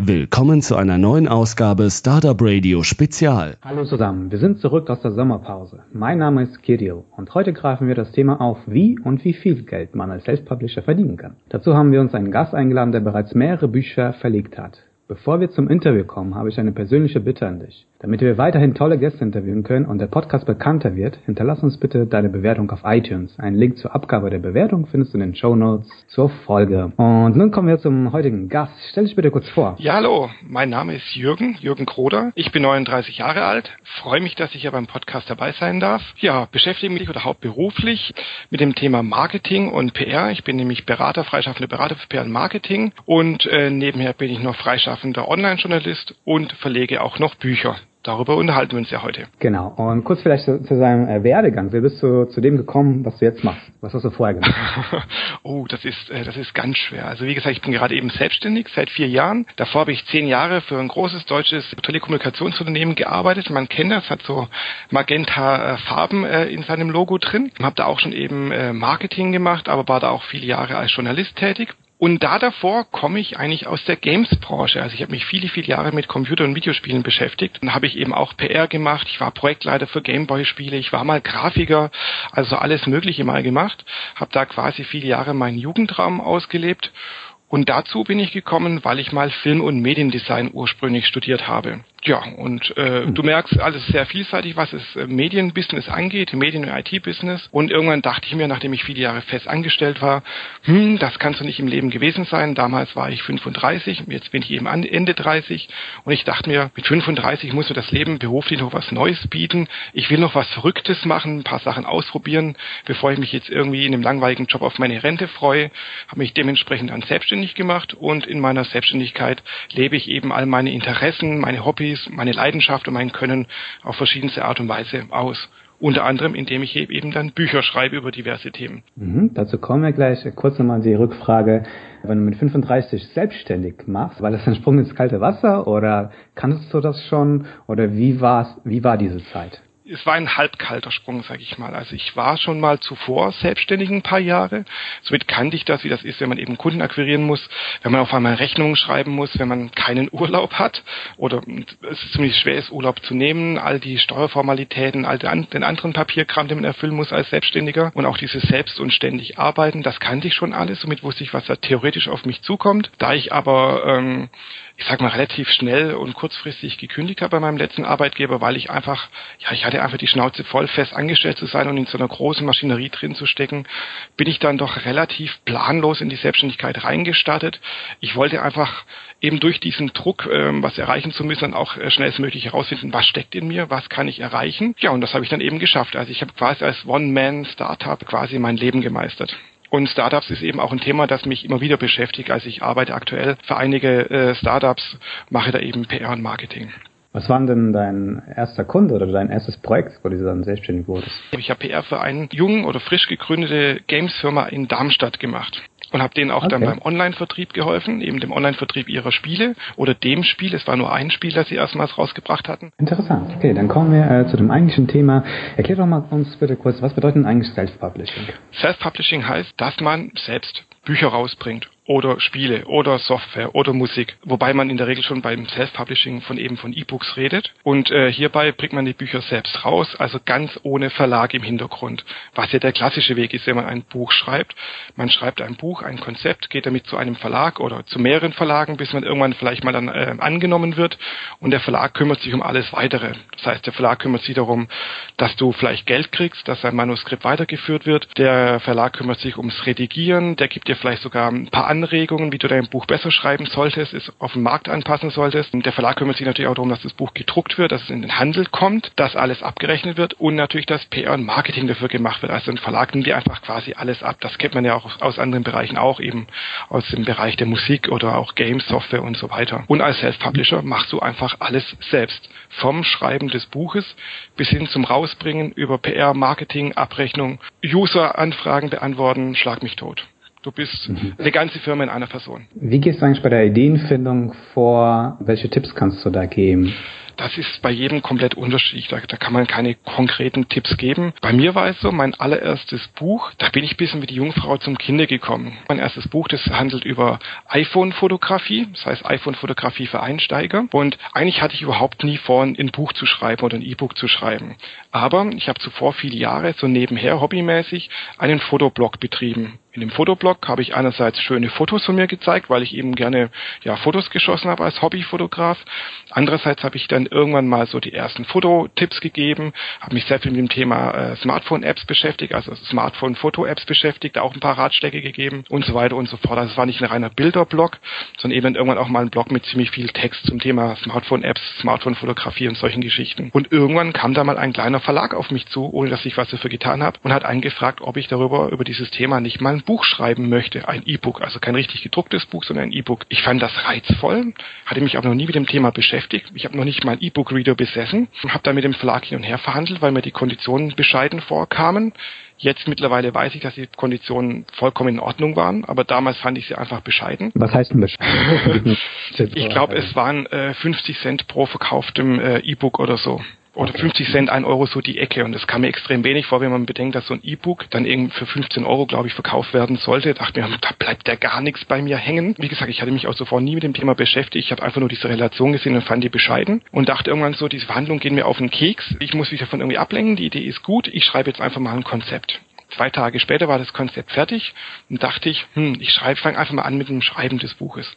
Willkommen zu einer neuen Ausgabe Startup Radio Spezial. Hallo zusammen, wir sind zurück aus der Sommerpause. Mein Name ist Kirill und heute greifen wir das Thema auf, wie und wie viel Geld man als Self-Publisher verdienen kann. Dazu haben wir uns einen Gast eingeladen, der bereits mehrere Bücher verlegt hat. Bevor wir zum Interview kommen, habe ich eine persönliche Bitte an dich. Damit wir weiterhin tolle Gäste interviewen können und der Podcast bekannter wird, hinterlass uns bitte deine Bewertung auf iTunes. Einen Link zur Abgabe der Bewertung findest du in den Show Notes zur Folge. Und nun kommen wir zum heutigen Gast. Stell dich bitte kurz vor. Ja, hallo. Mein Name ist Jürgen, Jürgen Kroder. Ich bin 39 Jahre alt. Freue mich, dass ich hier beim Podcast dabei sein darf. Ja, beschäftige mich oder hauptberuflich mit dem Thema Marketing und PR. Ich bin nämlich Berater, freischaffender Berater für PR und Marketing und äh, nebenher bin ich noch freischaffender Online-Journalist und verlege auch noch Bücher darüber unterhalten wir uns ja heute. Genau. Und kurz vielleicht zu, zu seinem äh, Werdegang. Wie bist du zu dem gekommen, was du jetzt machst? Was hast du vorher gemacht? oh, das ist, äh, das ist ganz schwer. Also wie gesagt, ich bin gerade eben selbstständig seit vier Jahren. Davor habe ich zehn Jahre für ein großes deutsches Telekommunikationsunternehmen gearbeitet. Man kennt das, hat so magenta äh, Farben äh, in seinem Logo drin. Habe da auch schon eben äh, Marketing gemacht, aber war da auch viele Jahre als Journalist tätig. Und da davor komme ich eigentlich aus der Games-Branche. Also ich habe mich viele, viele Jahre mit Computer- und Videospielen beschäftigt. Dann habe ich eben auch PR gemacht. Ich war Projektleiter für Gameboy-Spiele. Ich war mal Grafiker. Also alles Mögliche mal gemacht. Habe da quasi viele Jahre meinen Jugendraum ausgelebt. Und dazu bin ich gekommen, weil ich mal Film- und Mediendesign ursprünglich studiert habe. Ja, und äh, mhm. du merkst, alles sehr vielseitig, was es äh, Medienbusiness angeht, Medien- und IT-Business. Und irgendwann dachte ich mir, nachdem ich viele Jahre fest angestellt war, hm, das kannst du nicht im Leben gewesen sein. Damals war ich 35, jetzt bin ich eben Ende 30. Und ich dachte mir, mit 35 muss mir das Leben beruflich noch was Neues bieten. Ich will noch was Verrücktes machen, ein paar Sachen ausprobieren, bevor ich mich jetzt irgendwie in einem langweiligen Job auf meine Rente freue. Habe mich dementsprechend dann selbstständig gemacht und in meiner Selbstständigkeit lebe ich eben all meine Interessen, meine Hobbys, Hobbys, meine Leidenschaft und mein Können auf verschiedenste Art und Weise aus. Unter anderem, indem ich eben dann Bücher schreibe über diverse Themen. Mhm, dazu kommen wir gleich. Kurz nochmal die Rückfrage. Wenn du mit 35 selbstständig machst, war das ein Sprung ins kalte Wasser oder kannst du das schon? Oder wie war's, wie war diese Zeit? Es war ein halbkalter Sprung, sage ich mal. Also ich war schon mal zuvor selbstständig ein paar Jahre. Somit kannte ich das, wie das ist, wenn man eben Kunden akquirieren muss, wenn man auf einmal Rechnungen schreiben muss, wenn man keinen Urlaub hat oder es ist ziemlich schwer ist, Urlaub zu nehmen, all die Steuerformalitäten, all den anderen Papierkram, den man erfüllen muss als Selbstständiger und auch dieses selbst und ständig arbeiten, das kannte ich schon alles. Somit wusste ich, was da theoretisch auf mich zukommt. Da ich aber ähm, ich sag mal, relativ schnell und kurzfristig gekündigt habe bei meinem letzten Arbeitgeber, weil ich einfach, ja, ich hatte einfach die Schnauze voll, fest angestellt zu sein und in so einer großen Maschinerie drin zu stecken, bin ich dann doch relativ planlos in die Selbstständigkeit reingestartet. Ich wollte einfach eben durch diesen Druck, ähm, was erreichen zu müssen, auch äh, schnellstmöglich herausfinden, was steckt in mir, was kann ich erreichen. Ja, und das habe ich dann eben geschafft. Also ich habe quasi als One-Man-Startup quasi mein Leben gemeistert. Und Startups ist eben auch ein Thema, das mich immer wieder beschäftigt. Also ich arbeite aktuell für einige äh, Startups, mache da eben PR und Marketing. Was war denn dein erster Kunde oder dein erstes Projekt, wo du dann selbstständig wurdest? Ich habe PR für eine jung oder frisch gegründete Games-Firma in Darmstadt gemacht und habe denen auch okay. dann beim Online-Vertrieb geholfen, eben dem Online-Vertrieb ihrer Spiele oder dem Spiel. Es war nur ein Spiel, das sie erstmals rausgebracht hatten. Interessant. Okay, dann kommen wir äh, zu dem eigentlichen Thema. Erklär doch mal uns bitte kurz, was bedeutet eigentlich Self-Publishing? Self-Publishing heißt, dass man selbst Bücher rausbringt oder Spiele oder Software oder Musik, wobei man in der Regel schon beim Self-Publishing von eben von E-Books redet. Und äh, hierbei bringt man die Bücher selbst raus, also ganz ohne Verlag im Hintergrund, was ja der klassische Weg ist, wenn man ein Buch schreibt. Man schreibt ein Buch, ein Konzept, geht damit zu einem Verlag oder zu mehreren Verlagen, bis man irgendwann vielleicht mal dann äh, angenommen wird und der Verlag kümmert sich um alles weitere. Das heißt, der Verlag kümmert sich darum, dass du vielleicht Geld kriegst, dass dein Manuskript weitergeführt wird. Der Verlag kümmert sich ums Redigieren, der gibt dir vielleicht sogar ein paar Anregungen, wie du dein Buch besser schreiben solltest, es auf den Markt anpassen solltest. Der Verlag kümmert sich natürlich auch darum, dass das Buch gedruckt wird, dass es in den Handel kommt, dass alles abgerechnet wird und natürlich, dass PR und Marketing dafür gemacht wird. Also ein Verlag nimmt dir einfach quasi alles ab. Das kennt man ja auch aus anderen Bereichen auch, eben aus dem Bereich der Musik oder auch Games, Software und so weiter. Und als Self-Publisher machst du einfach alles selbst. Vom Schreiben des Buches bis hin zum Rausbringen über PR, Marketing, Abrechnung, User-Anfragen beantworten, schlag mich tot. Du bist mhm. eine ganze Firma in einer Person. Wie gehst du eigentlich bei der Ideenfindung vor? Welche Tipps kannst du da geben? das ist bei jedem komplett unterschiedlich. Da, da kann man keine konkreten Tipps geben. Bei mir war es so, mein allererstes Buch, da bin ich ein bisschen wie die Jungfrau zum Kinde gekommen. Mein erstes Buch, das handelt über iPhone-Fotografie, das heißt iPhone-Fotografie für Einsteiger. Und eigentlich hatte ich überhaupt nie vor, ein Buch zu schreiben oder ein E-Book zu schreiben. Aber ich habe zuvor viele Jahre so nebenher hobbymäßig einen Fotoblog betrieben. In dem Fotoblog habe ich einerseits schöne Fotos von mir gezeigt, weil ich eben gerne ja Fotos geschossen habe als Hobbyfotograf. Andererseits habe ich dann irgendwann mal so die ersten Fototipps gegeben, habe mich sehr viel mit dem Thema äh, Smartphone-Apps beschäftigt, also Smartphone-Foto-Apps beschäftigt, auch ein paar Ratschläge gegeben und so weiter und so fort. Also es war nicht ein reiner Bilderblog, sondern eben irgendwann auch mal ein Blog mit ziemlich viel Text zum Thema Smartphone-Apps, Smartphone-Fotografie und solchen Geschichten. Und irgendwann kam da mal ein kleiner Verlag auf mich zu, ohne dass ich was dafür getan habe, und hat eingefragt, ob ich darüber über dieses Thema nicht mal Buch schreiben möchte, ein E-Book, also kein richtig gedrucktes Buch, sondern ein E-Book. Ich fand das reizvoll, hatte mich aber noch nie mit dem Thema beschäftigt. Ich habe noch nicht mal einen E-Book-Reader besessen und habe da mit dem Verlag hin und her verhandelt, weil mir die Konditionen bescheiden vorkamen. Jetzt mittlerweile weiß ich, dass die Konditionen vollkommen in Ordnung waren, aber damals fand ich sie einfach bescheiden. Was heißt denn bescheiden? ich glaube, es waren äh, 50 Cent pro verkauftem äh, E-Book oder so oder 50 Cent, 1 Euro so die Ecke. Und das kam mir extrem wenig vor, wenn man bedenkt, dass so ein E-Book dann irgendwie für 15 Euro, glaube ich, verkauft werden sollte. Da dachte mir, da bleibt ja gar nichts bei mir hängen. Wie gesagt, ich hatte mich auch zuvor nie mit dem Thema beschäftigt. Ich habe einfach nur diese Relation gesehen und fand die bescheiden und dachte irgendwann so, diese Verhandlungen gehen mir auf den Keks. Ich muss mich davon irgendwie ablenken. Die Idee ist gut. Ich schreibe jetzt einfach mal ein Konzept. Zwei Tage später war das Konzept fertig und dachte ich, hm, ich schreibe, fange einfach mal an mit dem Schreiben des Buches.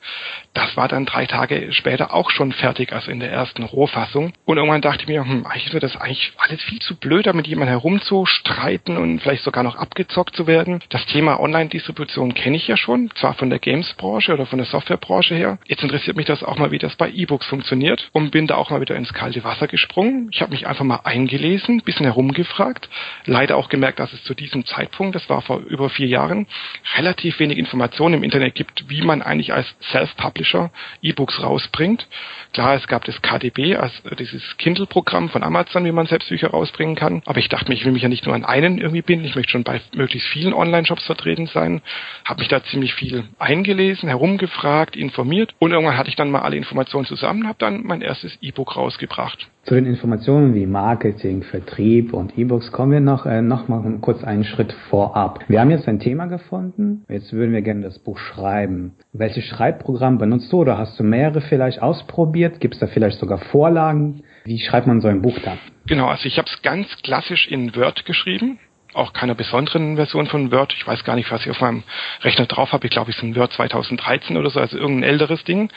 Das war dann drei Tage später auch schon fertig, also in der ersten Rohfassung. Und irgendwann dachte ich mir, hm, eigentlich wird das eigentlich alles viel zu blöd, mit jemandem herumzustreiten und vielleicht sogar noch abgezockt zu werden. Das Thema Online-Distribution kenne ich ja schon, zwar von der Games-Branche oder von der Software-Branche her. Jetzt interessiert mich das auch mal, wie das bei E-Books funktioniert und bin da auch mal wieder ins kalte Wasser gesprungen. Ich habe mich einfach mal eingelesen, bisschen herumgefragt, leider auch gemerkt, dass es zu diesem diesem Zeitpunkt, das war vor über vier Jahren, relativ wenig Informationen im Internet gibt, wie man eigentlich als Self-Publisher E-Books rausbringt. Klar, es gab das KDB, also dieses Kindle-Programm von Amazon, wie man Selbstbücher rausbringen kann. Aber ich dachte mir, ich will mich ja nicht nur an einen irgendwie binden, ich möchte schon bei möglichst vielen Online-Shops vertreten sein. Habe mich da ziemlich viel eingelesen, herumgefragt, informiert und irgendwann hatte ich dann mal alle Informationen zusammen, habe dann mein erstes E-Book rausgebracht. Zu den Informationen wie Marketing, Vertrieb und E-Books kommen wir noch, äh, noch mal kurz einen Schritt vorab. Wir haben jetzt ein Thema gefunden. Jetzt würden wir gerne das Buch schreiben. Welches Schreibprogramm benutzt du oder hast du mehrere vielleicht ausprobiert? Gibt es da vielleicht sogar Vorlagen? Wie schreibt man so ein Buch dann? Genau, also ich habe es ganz klassisch in Word geschrieben auch keiner besonderen Version von Word. Ich weiß gar nicht, was ich auf meinem Rechner drauf habe. Ich glaube, es ist ein Word 2013 oder so, also irgendein älteres Ding.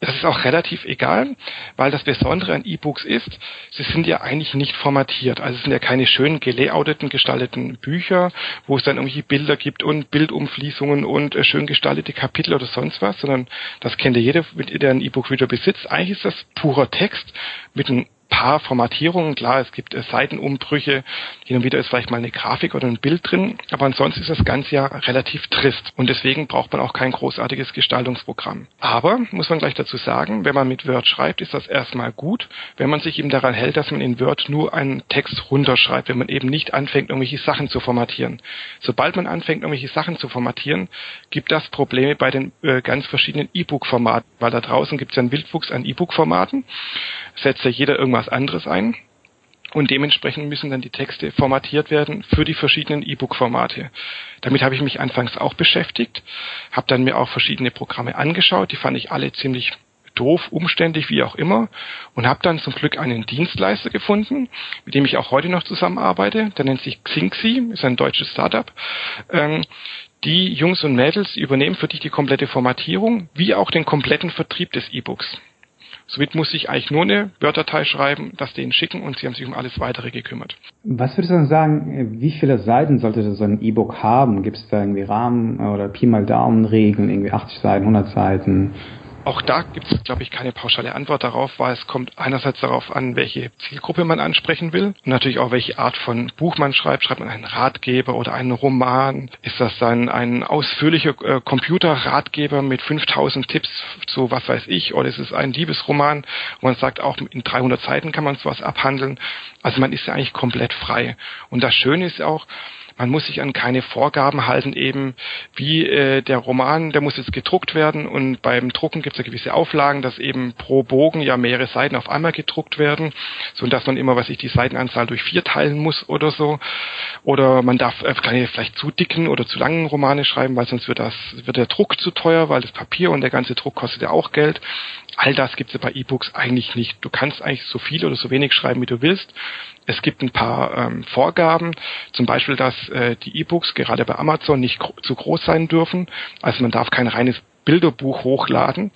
Das ist auch relativ egal, weil das Besondere an E-Books ist, sie sind ja eigentlich nicht formatiert. Also es sind ja keine schön gelayouteten, gestalteten Bücher, wo es dann irgendwie Bilder gibt und Bildumfließungen und äh, schön gestaltete Kapitel oder sonst was, sondern das kennt ja jeder, der ein E-Book wieder besitzt. Eigentlich ist das purer Text mit einem paar Formatierungen. Klar, es gibt äh, Seitenumbrüche, hin und wieder ist vielleicht mal eine Grafik oder ein Bild drin, aber ansonsten ist das Ganze ja relativ trist und deswegen braucht man auch kein großartiges Gestaltungsprogramm. Aber, muss man gleich dazu sagen, wenn man mit Word schreibt, ist das erstmal gut, wenn man sich eben daran hält, dass man in Word nur einen Text runterschreibt, wenn man eben nicht anfängt, irgendwelche Sachen zu formatieren. Sobald man anfängt, irgendwelche Sachen zu formatieren, gibt das Probleme bei den äh, ganz verschiedenen E-Book-Formaten, weil da draußen gibt es ja einen Wildwuchs an E-Book-Formaten, setzt ja jeder irgendwas anderes ein. Und dementsprechend müssen dann die Texte formatiert werden für die verschiedenen E-Book-Formate. Damit habe ich mich anfangs auch beschäftigt, habe dann mir auch verschiedene Programme angeschaut, die fand ich alle ziemlich doof, umständlich, wie auch immer, und habe dann zum Glück einen Dienstleister gefunden, mit dem ich auch heute noch zusammenarbeite. Der nennt sich Xingxi, ist ein deutsches Startup. Ähm, die Jungs und Mädels übernehmen für dich die komplette Formatierung, wie auch den kompletten Vertrieb des E-Books. Somit muss ich eigentlich nur eine Word-Datei schreiben, das denen schicken und sie haben sich um alles weitere gekümmert. Was würdest du dann sagen, wie viele Seiten sollte so ein E-Book haben? Gibt es da irgendwie Rahmen oder Pi mal Daumen Regeln, irgendwie 80 Seiten, 100 Seiten? Auch da gibt es, glaube ich, keine pauschale Antwort darauf, weil es kommt einerseits darauf an, welche Zielgruppe man ansprechen will und natürlich auch, welche Art von Buch man schreibt. Schreibt man einen Ratgeber oder einen Roman? Ist das dann ein ausführlicher äh, Computerratgeber mit 5000 Tipps zu was weiß ich? Oder ist es ein Liebesroman, wo man sagt, auch in 300 Seiten kann man sowas abhandeln? Also man ist ja eigentlich komplett frei. Und das Schöne ist auch, Man muss sich an keine Vorgaben halten, eben wie äh, der Roman, der muss jetzt gedruckt werden und beim Drucken gibt es ja gewisse Auflagen, dass eben pro Bogen ja mehrere Seiten auf einmal gedruckt werden, so dass man immer, was ich die Seitenanzahl durch vier teilen muss oder so. Oder man darf äh, keine vielleicht zu dicken oder zu langen Romane schreiben, weil sonst wird das wird der Druck zu teuer, weil das Papier und der ganze Druck kostet ja auch Geld. All das gibt es bei E-Books eigentlich nicht. Du kannst eigentlich so viel oder so wenig schreiben, wie du willst. Es gibt ein paar ähm, Vorgaben, zum Beispiel, dass äh, die E-Books gerade bei Amazon nicht gro zu groß sein dürfen. Also man darf kein reines Bilderbuch hochladen.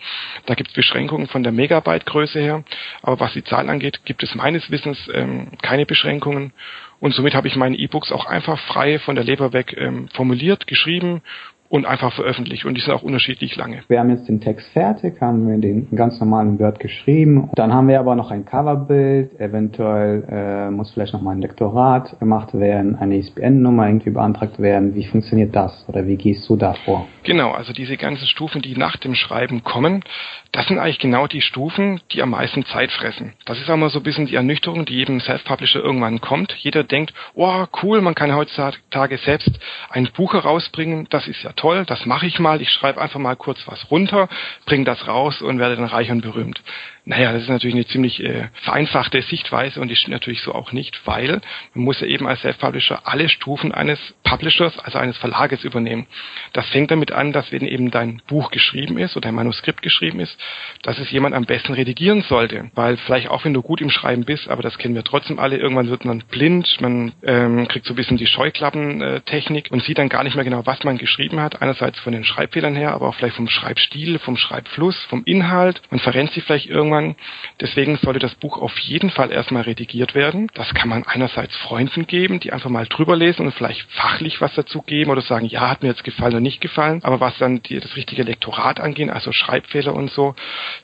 Da gibt es Beschränkungen von der Megabyte-Größe her. Aber was die Zahl angeht, gibt es meines Wissens ähm, keine Beschränkungen. Und somit habe ich meine E-Books auch einfach frei von der Leber weg ähm, formuliert, geschrieben und einfach veröffentlicht und die sind auch unterschiedlich lange. Wir haben jetzt den Text fertig, haben wir den ganz normalen Word geschrieben. Dann haben wir aber noch ein Coverbild, eventuell äh, muss vielleicht noch mal ein Lektorat gemacht werden, eine ISBN-Nummer irgendwie beantragt werden. Wie funktioniert das oder wie gehst du da vor? Genau, also diese ganzen Stufen, die nach dem Schreiben kommen, das sind eigentlich genau die Stufen, die am meisten Zeit fressen. Das ist auch mal so ein bisschen die Ernüchterung, die jedem Self-Publisher irgendwann kommt. Jeder denkt, oh cool, man kann heutzutage selbst ein Buch herausbringen, das ist ja toll, das mache ich mal, ich schreibe einfach mal kurz was runter, bringe das raus und werde dann reich und berühmt. Naja, das ist natürlich eine ziemlich äh, vereinfachte Sichtweise und die stimmt natürlich so auch nicht, weil man muss ja eben als Self-Publisher alle Stufen eines Publishers, also eines Verlages übernehmen. Das fängt damit an, dass wenn eben dein Buch geschrieben ist oder ein Manuskript geschrieben ist, dass es jemand am besten redigieren sollte. Weil vielleicht auch wenn du gut im Schreiben bist, aber das kennen wir trotzdem alle, irgendwann wird man blind, man ähm, kriegt so ein bisschen die Scheuklappentechnik und sieht dann gar nicht mehr genau, was man geschrieben hat. Einerseits von den Schreibfehlern her, aber auch vielleicht vom Schreibstil, vom Schreibfluss, vom Inhalt. Man verrennt sich vielleicht irgendwann irgendwann. Deswegen sollte das Buch auf jeden Fall erstmal redigiert werden. Das kann man einerseits Freunden geben, die einfach mal drüber lesen und vielleicht fachlich was dazu geben oder sagen, ja, hat mir jetzt gefallen oder nicht gefallen. Aber was dann die, das richtige Lektorat angeht, also Schreibfehler und so,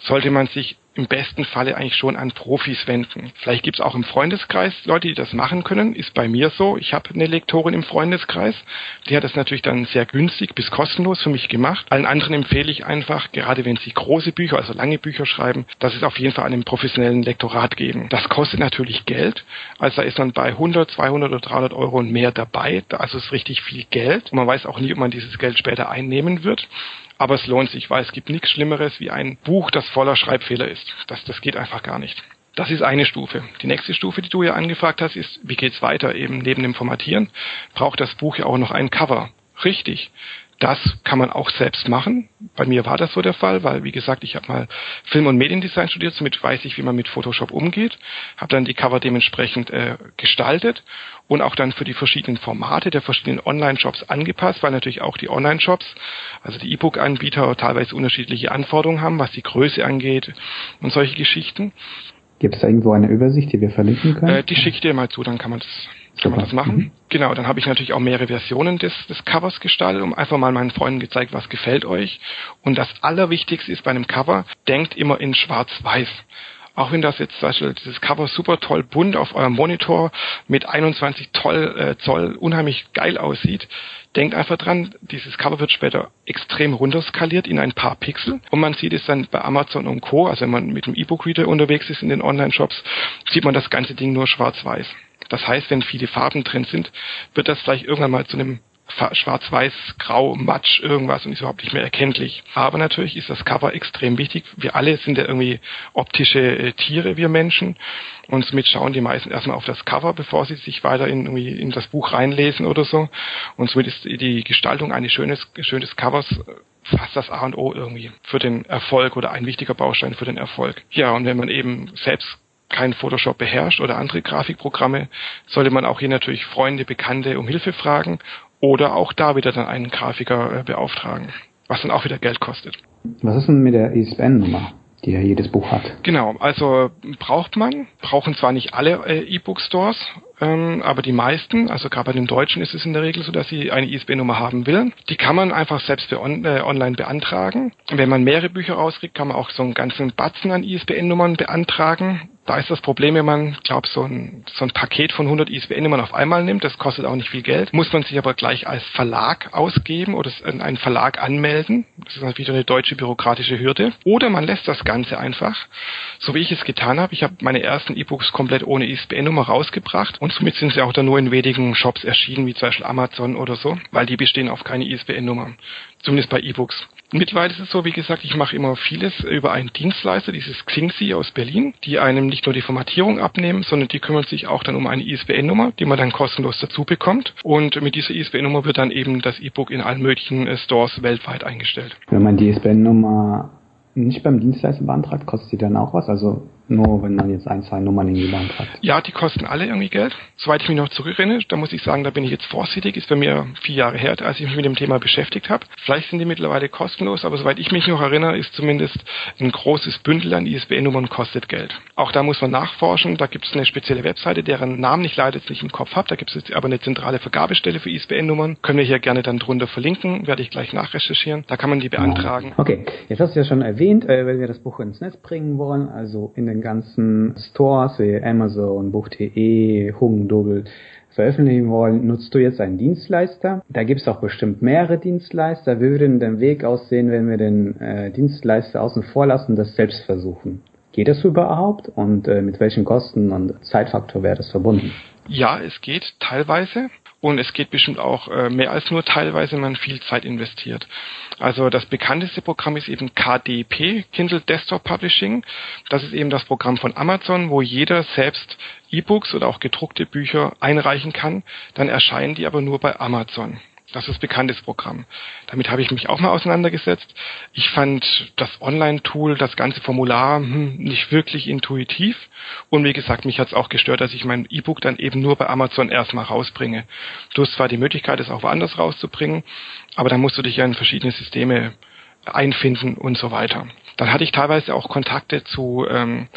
sollte man sich im besten Falle eigentlich schon an Profis wenden. Vielleicht gibt es auch im Freundeskreis Leute, die das machen können. Ist bei mir so. Ich habe eine Lektorin im Freundeskreis. Die hat das natürlich dann sehr günstig bis kostenlos für mich gemacht. Allen anderen empfehle ich einfach, gerade wenn sie große Bücher, also lange Bücher schreiben, dass es auf jeden Fall einem professionellen Lektorat geben. Das kostet natürlich Geld. Also da ist man bei 100, 200 oder 300 Euro und mehr dabei. Also ist richtig viel Geld. Und man weiß auch nie, ob man dieses Geld später einnehmen wird. Aber es lohnt sich, weil es gibt nichts Schlimmeres wie ein Buch, das voller Schreibfehler ist. Das, das geht einfach gar nicht. Das ist eine Stufe. Die nächste Stufe, die du ja angefragt hast, ist, wie geht's weiter? Eben neben dem Formatieren braucht das Buch ja auch noch ein Cover. Richtig. Das kann man auch selbst machen. Bei mir war das so der Fall, weil, wie gesagt, ich habe mal Film- und Mediendesign studiert, somit weiß ich, wie man mit Photoshop umgeht, habe dann die Cover dementsprechend äh, gestaltet und auch dann für die verschiedenen Formate der verschiedenen Online-Shops angepasst, weil natürlich auch die Online-Shops, also die E-Book-Anbieter teilweise unterschiedliche Anforderungen haben, was die Größe angeht und solche Geschichten. Gibt es da irgendwo eine Übersicht, die wir verlinken können? Äh, die schicke ich dir mal zu, dann kann man das kann man das machen. Mhm. Genau, dann habe ich natürlich auch mehrere Versionen des, des Covers gestaltet, um einfach mal meinen Freunden gezeigt, was gefällt euch. Und das Allerwichtigste ist bei einem Cover, denkt immer in schwarz-weiß. Auch wenn das jetzt zum Beispiel dieses Cover super toll bunt auf eurem Monitor mit 21 toll, äh, Zoll unheimlich geil aussieht, denkt einfach dran, dieses Cover wird später extrem runterskaliert in ein paar Pixel und man sieht es dann bei Amazon und Co., also wenn man mit dem E-Book-Reader unterwegs ist in den Online-Shops, sieht man das ganze Ding nur schwarz-weiß. Das heißt, wenn viele Farben drin sind, wird das vielleicht irgendwann mal zu einem schwarz-weiß, grau, matsch, irgendwas und ist überhaupt nicht mehr erkenntlich. Aber natürlich ist das Cover extrem wichtig. Wir alle sind ja irgendwie optische äh, Tiere, wir Menschen. Und somit schauen die meisten erstmal auf das Cover, bevor sie sich weiter in, irgendwie in das Buch reinlesen oder so. Und somit ist die Gestaltung eines schönes, schönes Covers äh, fast das A und O irgendwie für den Erfolg oder ein wichtiger Baustein für den Erfolg. Ja, und wenn man eben selbst kein Photoshop beherrscht oder andere Grafikprogramme, sollte man auch hier natürlich Freunde, Bekannte um Hilfe fragen oder auch da wieder dann einen Grafiker äh, beauftragen, was dann auch wieder Geld kostet. Was ist denn mit der ISBN-Nummer? die ja jedes Buch hat. Genau, also braucht man, brauchen zwar nicht alle äh, E-Book-Stores, ähm, aber die meisten, also gerade bei den Deutschen ist es in der Regel so, dass sie eine ISBN-Nummer haben will. Die kann man einfach selbst für on, äh, online beantragen. Wenn man mehrere Bücher rauskriegt, kann man auch so einen ganzen Batzen an ISBN-Nummern beantragen Da ist das Problem, wenn man, glaube so ein, so ein Paket von 100 ISBN-Nummern auf einmal nimmt, das kostet auch nicht viel Geld, muss man sich aber gleich als Verlag ausgeben oder einen Verlag anmelden. Das ist wieder eine deutsche bürokratische Hürde. Oder man lässt das Ganze einfach, so wie ich es getan habe. Ich habe meine ersten E-Books komplett ohne ISBN-Nummer rausgebracht und somit sind sie auch dann nur in wenigen Shops erschienen, wie zum Beispiel Amazon oder so, weil die bestehen auf keine ISBN-Nummer. Zumindest bei E-Books. Mittlerweile ist es so, wie gesagt, ich mache immer vieles über einen Dienstleister, dieses Xingsi aus Berlin, die einem nicht nur die Formatierung abnehmen, sondern die kümmern sich auch dann um eine ISBN-Nummer, die man dann kostenlos dazu bekommt. Und mit dieser ISBN-Nummer wird dann eben das E-Book in allen möglichen äh, Stores weltweit eingestellt. Wenn man die ISBN-Nummer nicht beim Dienstleister beantragt, kostet die dann auch was? Also nur wenn man jetzt ein, zwei Nummern in die Bank hat. Ja, die kosten alle irgendwie Geld. Soweit ich mich noch zurückerinnere, da muss ich sagen, da bin ich jetzt vorsichtig. Ist bei mir vier Jahre her, als ich mich mit dem Thema beschäftigt habe. Vielleicht sind die mittlerweile kostenlos, aber soweit ich mich noch erinnere, ist zumindest ein großes Bündel an ISBN-Nummern kostet Geld. Auch da muss man nachforschen. Da gibt es eine spezielle Webseite, deren Namen ich leider jetzt nicht im Kopf habe. Da gibt es jetzt aber eine zentrale Vergabestelle für ISBN-Nummern. Können wir hier gerne dann drunter verlinken. Werde ich gleich nachrecherchieren. Da kann man die beantragen. Okay, jetzt hast du ja schon erwähnt, äh, wenn wir das Buch ins Netz bringen wollen, also in den ganzen Stores wie Amazon, Buch.de, Hugendubel veröffentlichen wollen, nutzt du jetzt einen Dienstleister. Da gibt es auch bestimmt mehrere Dienstleister. Wie würde denn der Weg aussehen, wenn wir den äh, Dienstleister außen vor lassen das selbst versuchen? Geht das überhaupt und äh, mit welchen Kosten und Zeitfaktor wäre das verbunden? Ja, es geht teilweise. Und es geht bestimmt auch äh, mehr als nur teilweise, wenn man viel Zeit investiert. Also das bekannteste Programm ist eben KDP, Kindle Desktop Publishing. Das ist eben das Programm von Amazon, wo jeder selbst E-Books oder auch gedruckte Bücher einreichen kann. Dann erscheinen die aber nur bei Amazon. Das ist bekanntes Programm. Damit habe ich mich auch mal auseinandergesetzt. Ich fand das Online-Tool, das ganze Formular hm, nicht wirklich intuitiv. Und wie gesagt, mich hat es auch gestört, dass ich mein E-Book dann eben nur bei Amazon erstmal rausbringe. Du hast zwar die Möglichkeit, es auch woanders rauszubringen, aber dann musst du dich ja in verschiedene Systeme einfinden und so weiter. Dann hatte ich teilweise auch Kontakte zu ähm,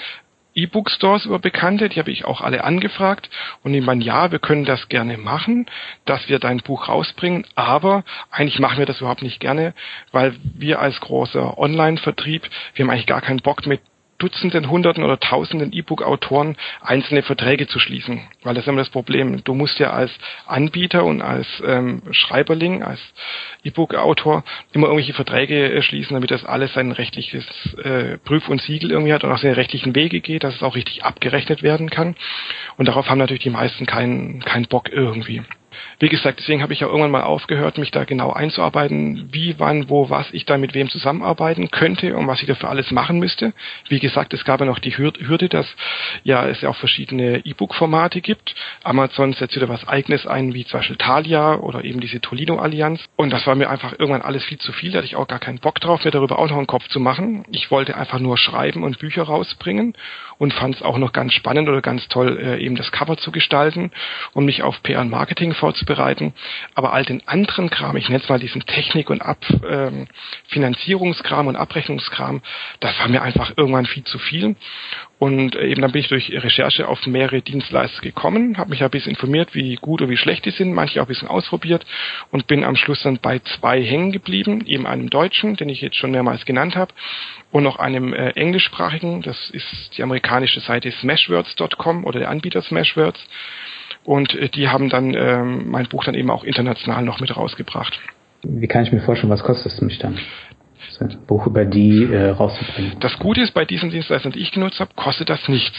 E-Book-Stores über Bekannte, die habe ich auch alle angefragt und die meinen, ja, wir können das gerne machen, dass wir dein Buch rausbringen, aber eigentlich machen wir das überhaupt nicht gerne, weil wir als großer Online-Vertrieb, wir haben eigentlich gar keinen Bock mit Dutzenden, Hunderten oder Tausenden E-Book-Autoren einzelne Verträge zu schließen. Weil das ist immer das Problem. Du musst ja als Anbieter und als ähm, Schreiberling, als E-Book-Autor immer irgendwelche Verträge äh, schließen, damit das alles sein rechtliches äh, Prüf- und Siegel irgendwie hat und auch seine rechtlichen Wege geht, dass es auch richtig abgerechnet werden kann. Und darauf haben natürlich die meisten keinen keinen Bock irgendwie. Wie gesagt, deswegen habe ich ja irgendwann mal aufgehört, mich da genau einzuarbeiten, wie, wann, wo, was ich da mit wem zusammenarbeiten könnte und was ich dafür alles machen müsste. Wie gesagt, es gab ja noch die Hürde, dass ja es ja auch verschiedene E-Book-Formate gibt. Amazon setzt wieder was eigenes ein, wie zum Beispiel Thalia oder eben diese Tolino-Allianz. Und das war mir einfach irgendwann alles viel zu viel. Da hatte ich auch gar keinen Bock drauf, mir darüber auch noch einen Kopf zu machen. Ich wollte einfach nur schreiben und Bücher rausbringen und fand es auch noch ganz spannend oder ganz toll, äh, eben das Cover zu gestalten und mich auf PR und Marketing vorzubereiten. Aber all den anderen Kram, ich nenne es mal diesen Technik- und Ab ähm, Finanzierungskram und Abrechnungskram, das war mir einfach irgendwann viel zu viel. Und äh, eben dann bin ich durch Recherche auf mehrere Dienstleister gekommen, habe mich ein bisschen informiert, wie gut oder wie schlecht die sind, manche auch ein bisschen ausprobiert und bin am Schluss dann bei zwei hängen geblieben, eben einem Deutschen, den ich jetzt schon mehrmals genannt habe, und noch einem äh, englischsprachigen, das ist die amerikanische Seite smashwords.com oder der Anbieter Smashwords. Und äh, die haben dann ähm, mein Buch dann eben auch international noch mit rausgebracht. Wie kann ich mir vorstellen, was kostet es mich dann? ein Buch über die äh, rauszubringen. Das Gute ist, bei diesen Dienstleistern, die ich genutzt habe, kostet das nichts.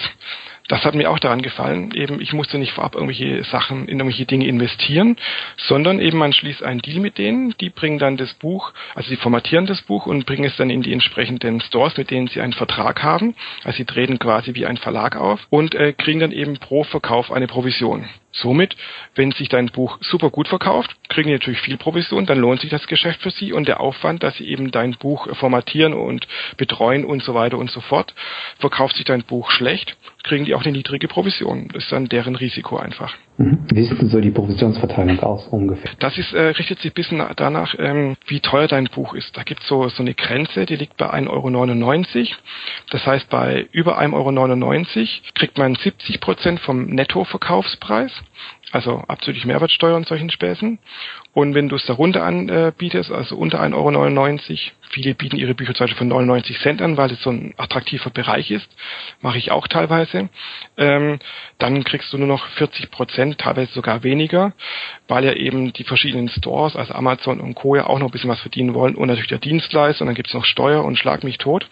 Das hat mir auch daran gefallen. Eben, ich musste nicht vorab irgendwelche Sachen in irgendwelche Dinge investieren, sondern eben man schließt einen Deal mit denen, die bringen dann das Buch, also sie formatieren das Buch und bringen es dann in die entsprechenden Stores, mit denen sie einen Vertrag haben. Also sie treten quasi wie ein Verlag auf und äh, kriegen dann eben pro Verkauf eine Provision. Somit, wenn sich dein Buch super gut verkauft, kriegen die natürlich viel Provision, dann lohnt sich das Geschäft für sie und der Aufwand, dass sie eben dein Buch formatieren und betreuen und so weiter und so fort. Verkauft sich dein Buch schlecht, kriegen die auch eine niedrige Provision. Das ist dann deren Risiko einfach. Wie sieht denn so die Provisionsverteilung aus ungefähr? Das ist, äh, richtet sich ein bisschen danach, ähm, wie teuer dein Buch ist. Da gibt es so, so eine Grenze, die liegt bei 1,99 Euro. Das heißt, bei über 1,99 Euro kriegt man 70 Prozent vom Nettoverkaufspreis also abzüglich Mehrwertsteuer und solchen Späßen. Und wenn du es darunter anbietest, also unter 1,99 Euro, viele bieten ihre Bücher zum Beispiel für 99 Cent an, weil es so ein attraktiver Bereich ist, mache ich auch teilweise, ähm, dann kriegst du nur noch 40 Prozent, teilweise sogar weniger, weil ja eben die verschiedenen Stores, also Amazon und Co. ja auch noch ein bisschen was verdienen wollen und natürlich der Dienstleister und dann gibt's noch Steuer und Schlag mich tot.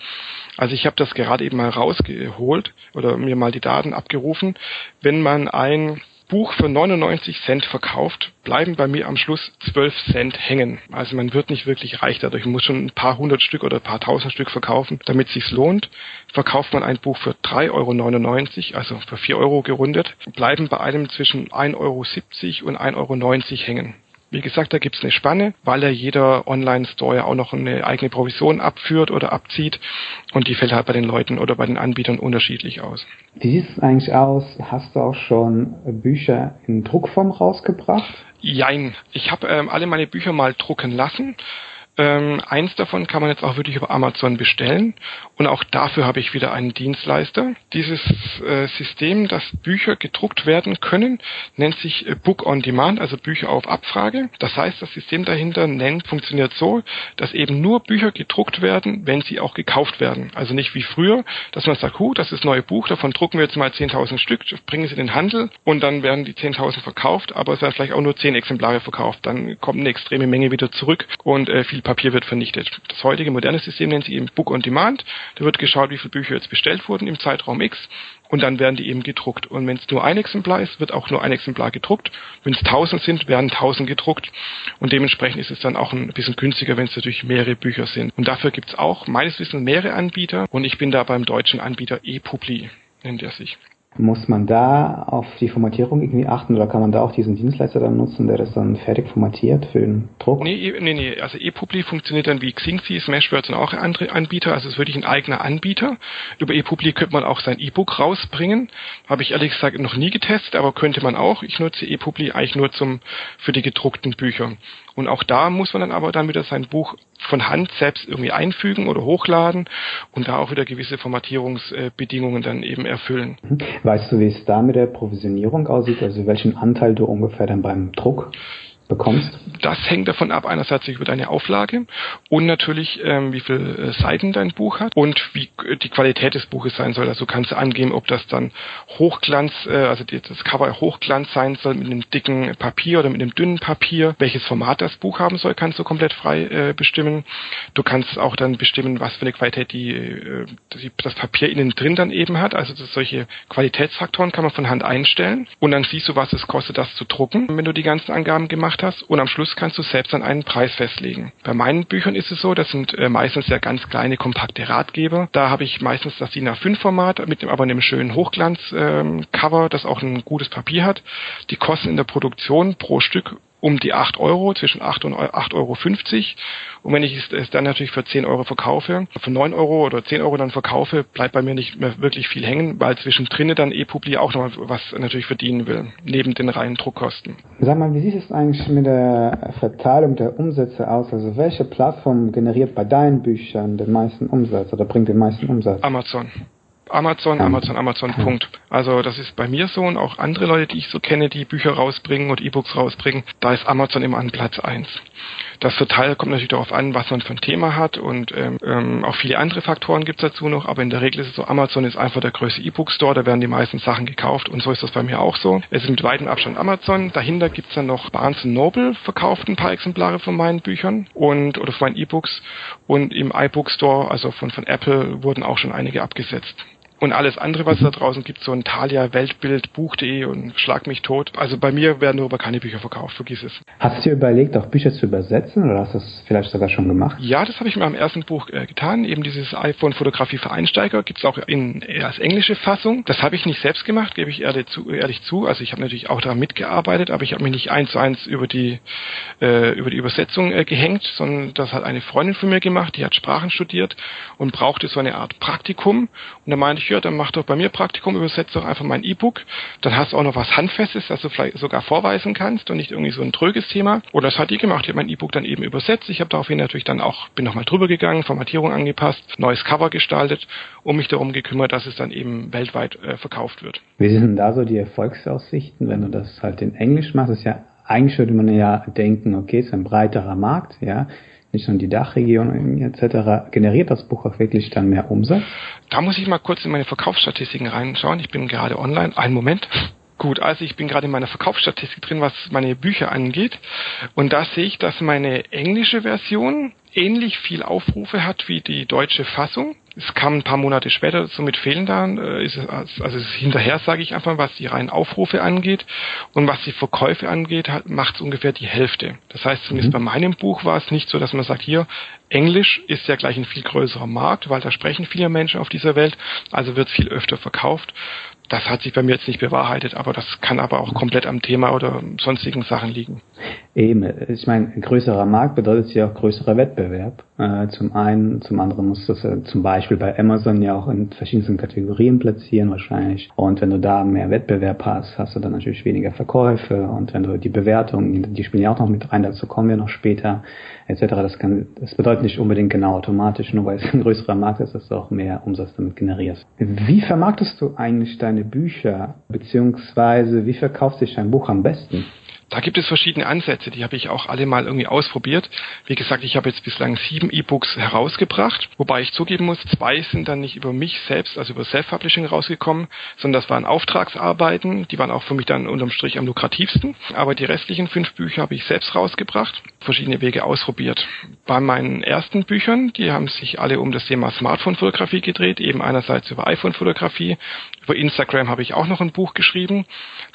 Also ich habe das gerade eben mal rausgeholt oder mir mal die Daten abgerufen. Wenn man ein Buch für 99 Cent verkauft, bleiben bei mir am Schluss 12 Cent hängen. Also man wird nicht wirklich reich dadurch. Man muss schon ein paar hundert Stück oder ein paar tausend Stück verkaufen, damit es sich lohnt. Verkauft man ein Buch für 3,99 Euro, also für 4 Euro gerundet, bleiben bei einem zwischen 1,70 Euro und 1,90 Euro hängen. Wie gesagt, da gibt es eine Spanne, weil ja jeder Online-Store ja auch noch eine eigene Provision abführt oder abzieht und die fällt halt bei den Leuten oder bei den Anbietern unterschiedlich aus. Wie sieht es eigentlich aus? Hast du auch schon Bücher in Druckform rausgebracht? Jein. Ich habe ähm, alle meine Bücher mal drucken lassen ähm, eins davon kann man jetzt auch wirklich über Amazon bestellen und auch dafür habe ich wieder einen Dienstleister. Dieses äh, System, dass Bücher gedruckt werden können, nennt sich äh, Book on Demand, also Bücher auf Abfrage. Das heißt, das System dahinter nennt, funktioniert so, dass eben nur Bücher gedruckt werden, wenn sie auch gekauft werden. Also nicht wie früher, dass man sagt, hu, das ist neue Buch, davon drucken wir jetzt mal 10.000 Stück, bringen sie in den Handel und dann werden die 10.000 verkauft, aber es werden vielleicht auch nur 10 Exemplare verkauft. Dann kommt eine extreme Menge wieder zurück und äh, viel Papier wird vernichtet. Das heutige moderne System nennt sich eben Book on Demand. Da wird geschaut, wie viele Bücher jetzt bestellt wurden im Zeitraum X und dann werden die eben gedruckt. Und wenn es nur ein Exemplar ist, wird auch nur ein Exemplar gedruckt. Wenn es tausend sind, werden tausend gedruckt. Und dementsprechend ist es dann auch ein bisschen günstiger, wenn es natürlich mehrere Bücher sind. Und dafür gibt es auch meines Wissens mehrere Anbieter und ich bin da beim deutschen Anbieter ePubli, nennt er sich. Muss man da auf die Formatierung irgendwie achten oder kann man da auch diesen Dienstleister dann nutzen, der das dann fertig formatiert für den Druck? Nee, e, nee, nee. Also ePubli funktioniert dann wie Xingxi, Smashwords und auch andere Anbieter. Also es ist wirklich ein eigener Anbieter. Über ePubli könnte man auch sein E-Book rausbringen. Habe ich ehrlich gesagt noch nie getestet, aber könnte man auch. Ich nutze ePubli eigentlich nur zum für die gedruckten Bücher. Und auch da muss man dann aber dann wieder sein Buch von Hand selbst irgendwie einfügen oder hochladen und da auch wieder gewisse Formatierungsbedingungen dann eben erfüllen. Mhm. Weißt du, wie es da mit der Provisionierung aussieht? Also welchen Anteil du ungefähr dann beim Druck bekommst? Das hängt davon ab, einerseits über deine Auflage und natürlich, ähm, wie viele äh, Seiten dein Buch hat und wie äh, die Qualität des Buches sein soll. Also kannst du angeben, ob das dann Hochglanz, äh, also das Cover Hochglanz sein soll mit einem dicken Papier oder mit einem dünnen Papier. Welches Format das Buch haben soll, kannst du komplett frei äh, bestimmen. Du kannst auch dann bestimmen, was für eine Qualität die, äh, die das Papier innen drin dann eben hat. Also solche Qualitätsfaktoren kann man von Hand einstellen und dann siehst du, was es kostet, das zu drucken, wenn du die ganzen Angaben gemacht hast und am Schluss kannst du selbst dann einen Preis festlegen. Bei meinen Büchern ist es so, das sind äh, meistens ja ganz kleine, kompakte Ratgeber. Da habe ich meistens das DIN A5-Format mit aber einem schönen Hochglanz-Cover, ähm, das auch ein gutes Papier hat. Die kosten in der Produktion pro Stück um die 8 Euro, zwischen 8 und 8,50 Euro. Und wenn ich es dann natürlich für 10 Euro verkaufe, für 9 Euro oder 10 Euro dann verkaufe, bleibt bei mir nicht mehr wirklich viel hängen, weil zwischendrin dann ePubli auch noch was natürlich verdienen will, neben den reinen Druckkosten. Sag mal, wie sieht es eigentlich mit der Verteilung der Umsätze aus? Also welche Plattform generiert bei deinen Büchern den meisten Umsatz oder bringt den meisten Umsatz? Amazon. Amazon, Amazon, Amazon, Punkt. Also das ist bei mir so und auch andere Leute, die ich so kenne, die Bücher rausbringen und E-Books rausbringen, da ist Amazon immer an Platz eins. Das Verteil kommt natürlich darauf an, was man für ein Thema hat und ähm, ähm, auch viele andere Faktoren gibt's dazu noch, aber in der Regel ist es so, Amazon ist einfach der größte E-Book-Store, da werden die meisten Sachen gekauft und so ist das bei mir auch so. Es ist mit weitem Abstand Amazon, dahinter gibt's dann noch Barnes Noble, verkauft ein paar Exemplare von meinen Büchern und oder von meinen E-Books und im iBook Store, also von, von Apple, wurden auch schon einige abgesetzt. Und alles andere, was es da draußen gibt, so ein Thalia, Weltbild, Buch.de und Schlag mich tot. Also bei mir werden darüber keine Bücher verkauft, vergiss es. Hast du dir überlegt, auch Bücher zu übersetzen oder hast du das vielleicht sogar schon gemacht? Ja, das habe ich mit meinem ersten Buch äh, getan. Eben dieses iPhone Fotografie für Einsteiger gibt es auch in äh, als englische Fassung. Das habe ich nicht selbst gemacht, gebe ich ehrlich zu. Ehrlich zu. Also ich habe natürlich auch daran mitgearbeitet, aber ich habe mich nicht eins zu eins über die äh, über die Übersetzung äh, gehängt, sondern das hat eine Freundin von mir gemacht, die hat Sprachen studiert und brauchte so eine Art Praktikum. Und da meinte ich, ja, dann mach doch bei mir Praktikum, übersetze doch einfach mein E-Book. Dann hast du auch noch was Handfestes, das du vielleicht sogar vorweisen kannst und nicht irgendwie so ein tröges Thema. Und das hat die gemacht. Die hat mein E-Book dann eben übersetzt. Ich habe daraufhin natürlich dann auch, bin nochmal drüber gegangen, Formatierung angepasst, neues Cover gestaltet und mich darum gekümmert, dass es dann eben weltweit äh, verkauft wird. Wie sind denn da so die Erfolgsaussichten, wenn du das halt in Englisch machst? Das ist ja, eigentlich würde man ja denken, okay, es ist ein breiterer Markt, ja nicht nur in die Dachregion etc. Generiert das Buch auch wirklich dann mehr Umsatz? Da muss ich mal kurz in meine Verkaufsstatistiken reinschauen. Ich bin gerade online. Einen Moment. Gut, also ich bin gerade in meiner Verkaufsstatistik drin, was meine Bücher angeht. Und da sehe ich, dass meine englische Version ähnlich viel Aufrufe hat wie die deutsche Fassung. Es kam ein paar Monate später so mit Fehlen da, äh, ist es, also ist hinterher, sage ich einfach, was die reinen Aufrufe angeht und was die Verkäufe angeht, macht es ungefähr die Hälfte. Das heißt, zumindest mhm. bei meinem Buch war es nicht so, dass man sagt, hier, Englisch ist ja gleich ein viel größerer Markt, weil da sprechen viele Menschen auf dieser Welt, also wird viel öfter verkauft. Das hat sich bei mir jetzt nicht bewahrheitet, aber das kann aber auch komplett am Thema oder sonstigen Sachen liegen. Eben, ich meine, größerer Markt bedeutet ja auch größerer Wettbewerb. Äh, zum einen, zum anderen musst du äh, zum Beispiel bei Amazon ja auch in verschiedensten Kategorien platzieren wahrscheinlich. Und wenn du da mehr Wettbewerb hast, hast du dann natürlich weniger Verkäufe. Und wenn du die Bewertungen, die spielen ja auch noch mit rein, dazu kommen wir noch später, etc. Das kann, das bedeutet nicht unbedingt genau automatisch, nur weil es ein größerer Markt ist, dass du auch mehr Umsatz damit generierst. Wie vermarktest du eigentlich deine Bücher, beziehungsweise wie verkauft sich dein Buch am besten? Da gibt es verschiedene Ansätze, die habe ich auch alle mal irgendwie ausprobiert. Wie gesagt, ich habe jetzt bislang sieben E-Books herausgebracht, wobei ich zugeben muss, zwei sind dann nicht über mich selbst, also über Self-Publishing rausgekommen, sondern das waren Auftragsarbeiten, die waren auch für mich dann unterm Strich am lukrativsten. Aber die restlichen fünf Bücher habe ich selbst rausgebracht, verschiedene Wege ausprobiert. Bei meinen ersten Büchern, die haben sich alle um das Thema Smartphone-Fotografie gedreht, eben einerseits über iPhone-Fotografie, über Instagram habe ich auch noch ein Buch geschrieben,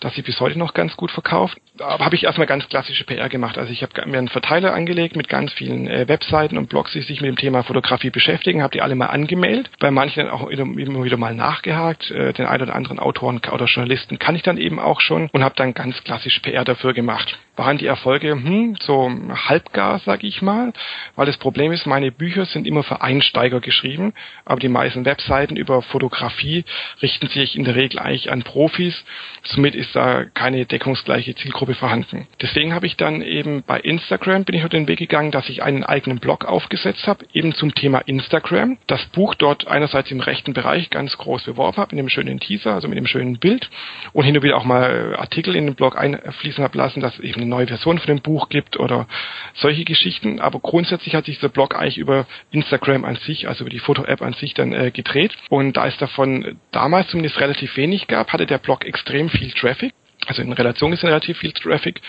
das sich bis heute noch ganz gut verkauft. Aber habe ich erstmal ganz klassische PR gemacht. Also ich habe mir einen Verteiler angelegt mit ganz vielen äh, Webseiten und Blogs, die sich mit dem Thema Fotografie beschäftigen, habe die alle mal angemeldet, bei manchen auch immer wieder mal nachgehakt. Äh, den einen oder anderen Autoren oder Journalisten kann ich dann eben auch schon und habe dann ganz klassisch PR dafür gemacht. Waren die Erfolge hm, so halbgar, sag ich mal, weil das Problem ist, meine Bücher sind immer für Einsteiger geschrieben, aber die meisten Webseiten über Fotografie richten sich in der Regel eigentlich an Profis. Somit ist da keine deckungsgleiche Zielgruppe vorhanden. Deswegen habe ich dann eben bei Instagram bin ich auf den Weg gegangen, dass ich einen eigenen Blog aufgesetzt habe, eben zum Thema Instagram. Das Buch dort einerseits im rechten Bereich ganz groß beworben habe, mit einem schönen Teaser, also mit einem schönen Bild und hin und wieder auch mal Artikel in den Blog einfließen habe lassen, dass es eben eine neue Version von dem Buch gibt oder solche Geschichten. Aber grundsätzlich hat sich dieser Blog eigentlich über Instagram an sich, also über die Foto-App an sich dann äh, gedreht. Und da es davon damals zumindest relativ wenig gab, hatte der Blog extrem viel Traffic. Also in Relation ist relativ viel Traffic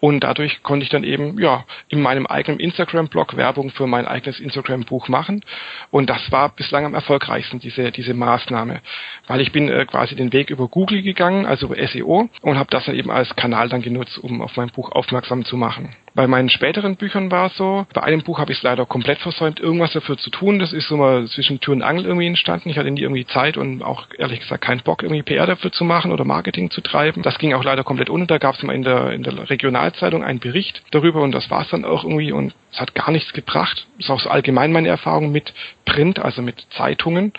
und dadurch konnte ich dann eben ja in meinem eigenen Instagram-Blog Werbung für mein eigenes Instagram-Buch machen und das war bislang am erfolgreichsten diese diese Maßnahme, weil ich bin äh, quasi den Weg über Google gegangen, also SEO und habe das dann eben als Kanal dann genutzt, um auf mein Buch aufmerksam zu machen. Bei meinen späteren Büchern war es so, bei einem Buch habe ich es leider komplett versäumt, irgendwas dafür zu tun. Das ist so mal zwischen Tür und Angel irgendwie entstanden. Ich hatte nie irgendwie Zeit und auch ehrlich gesagt keinen Bock, irgendwie PR dafür zu machen oder Marketing zu treiben. Das ging auch leider komplett unter. Da gab es mal in der, in der Regionalzeitung einen Bericht darüber und das war es dann auch irgendwie und es hat gar nichts gebracht. Das ist auch so allgemein meine Erfahrung mit Print, also mit Zeitungen,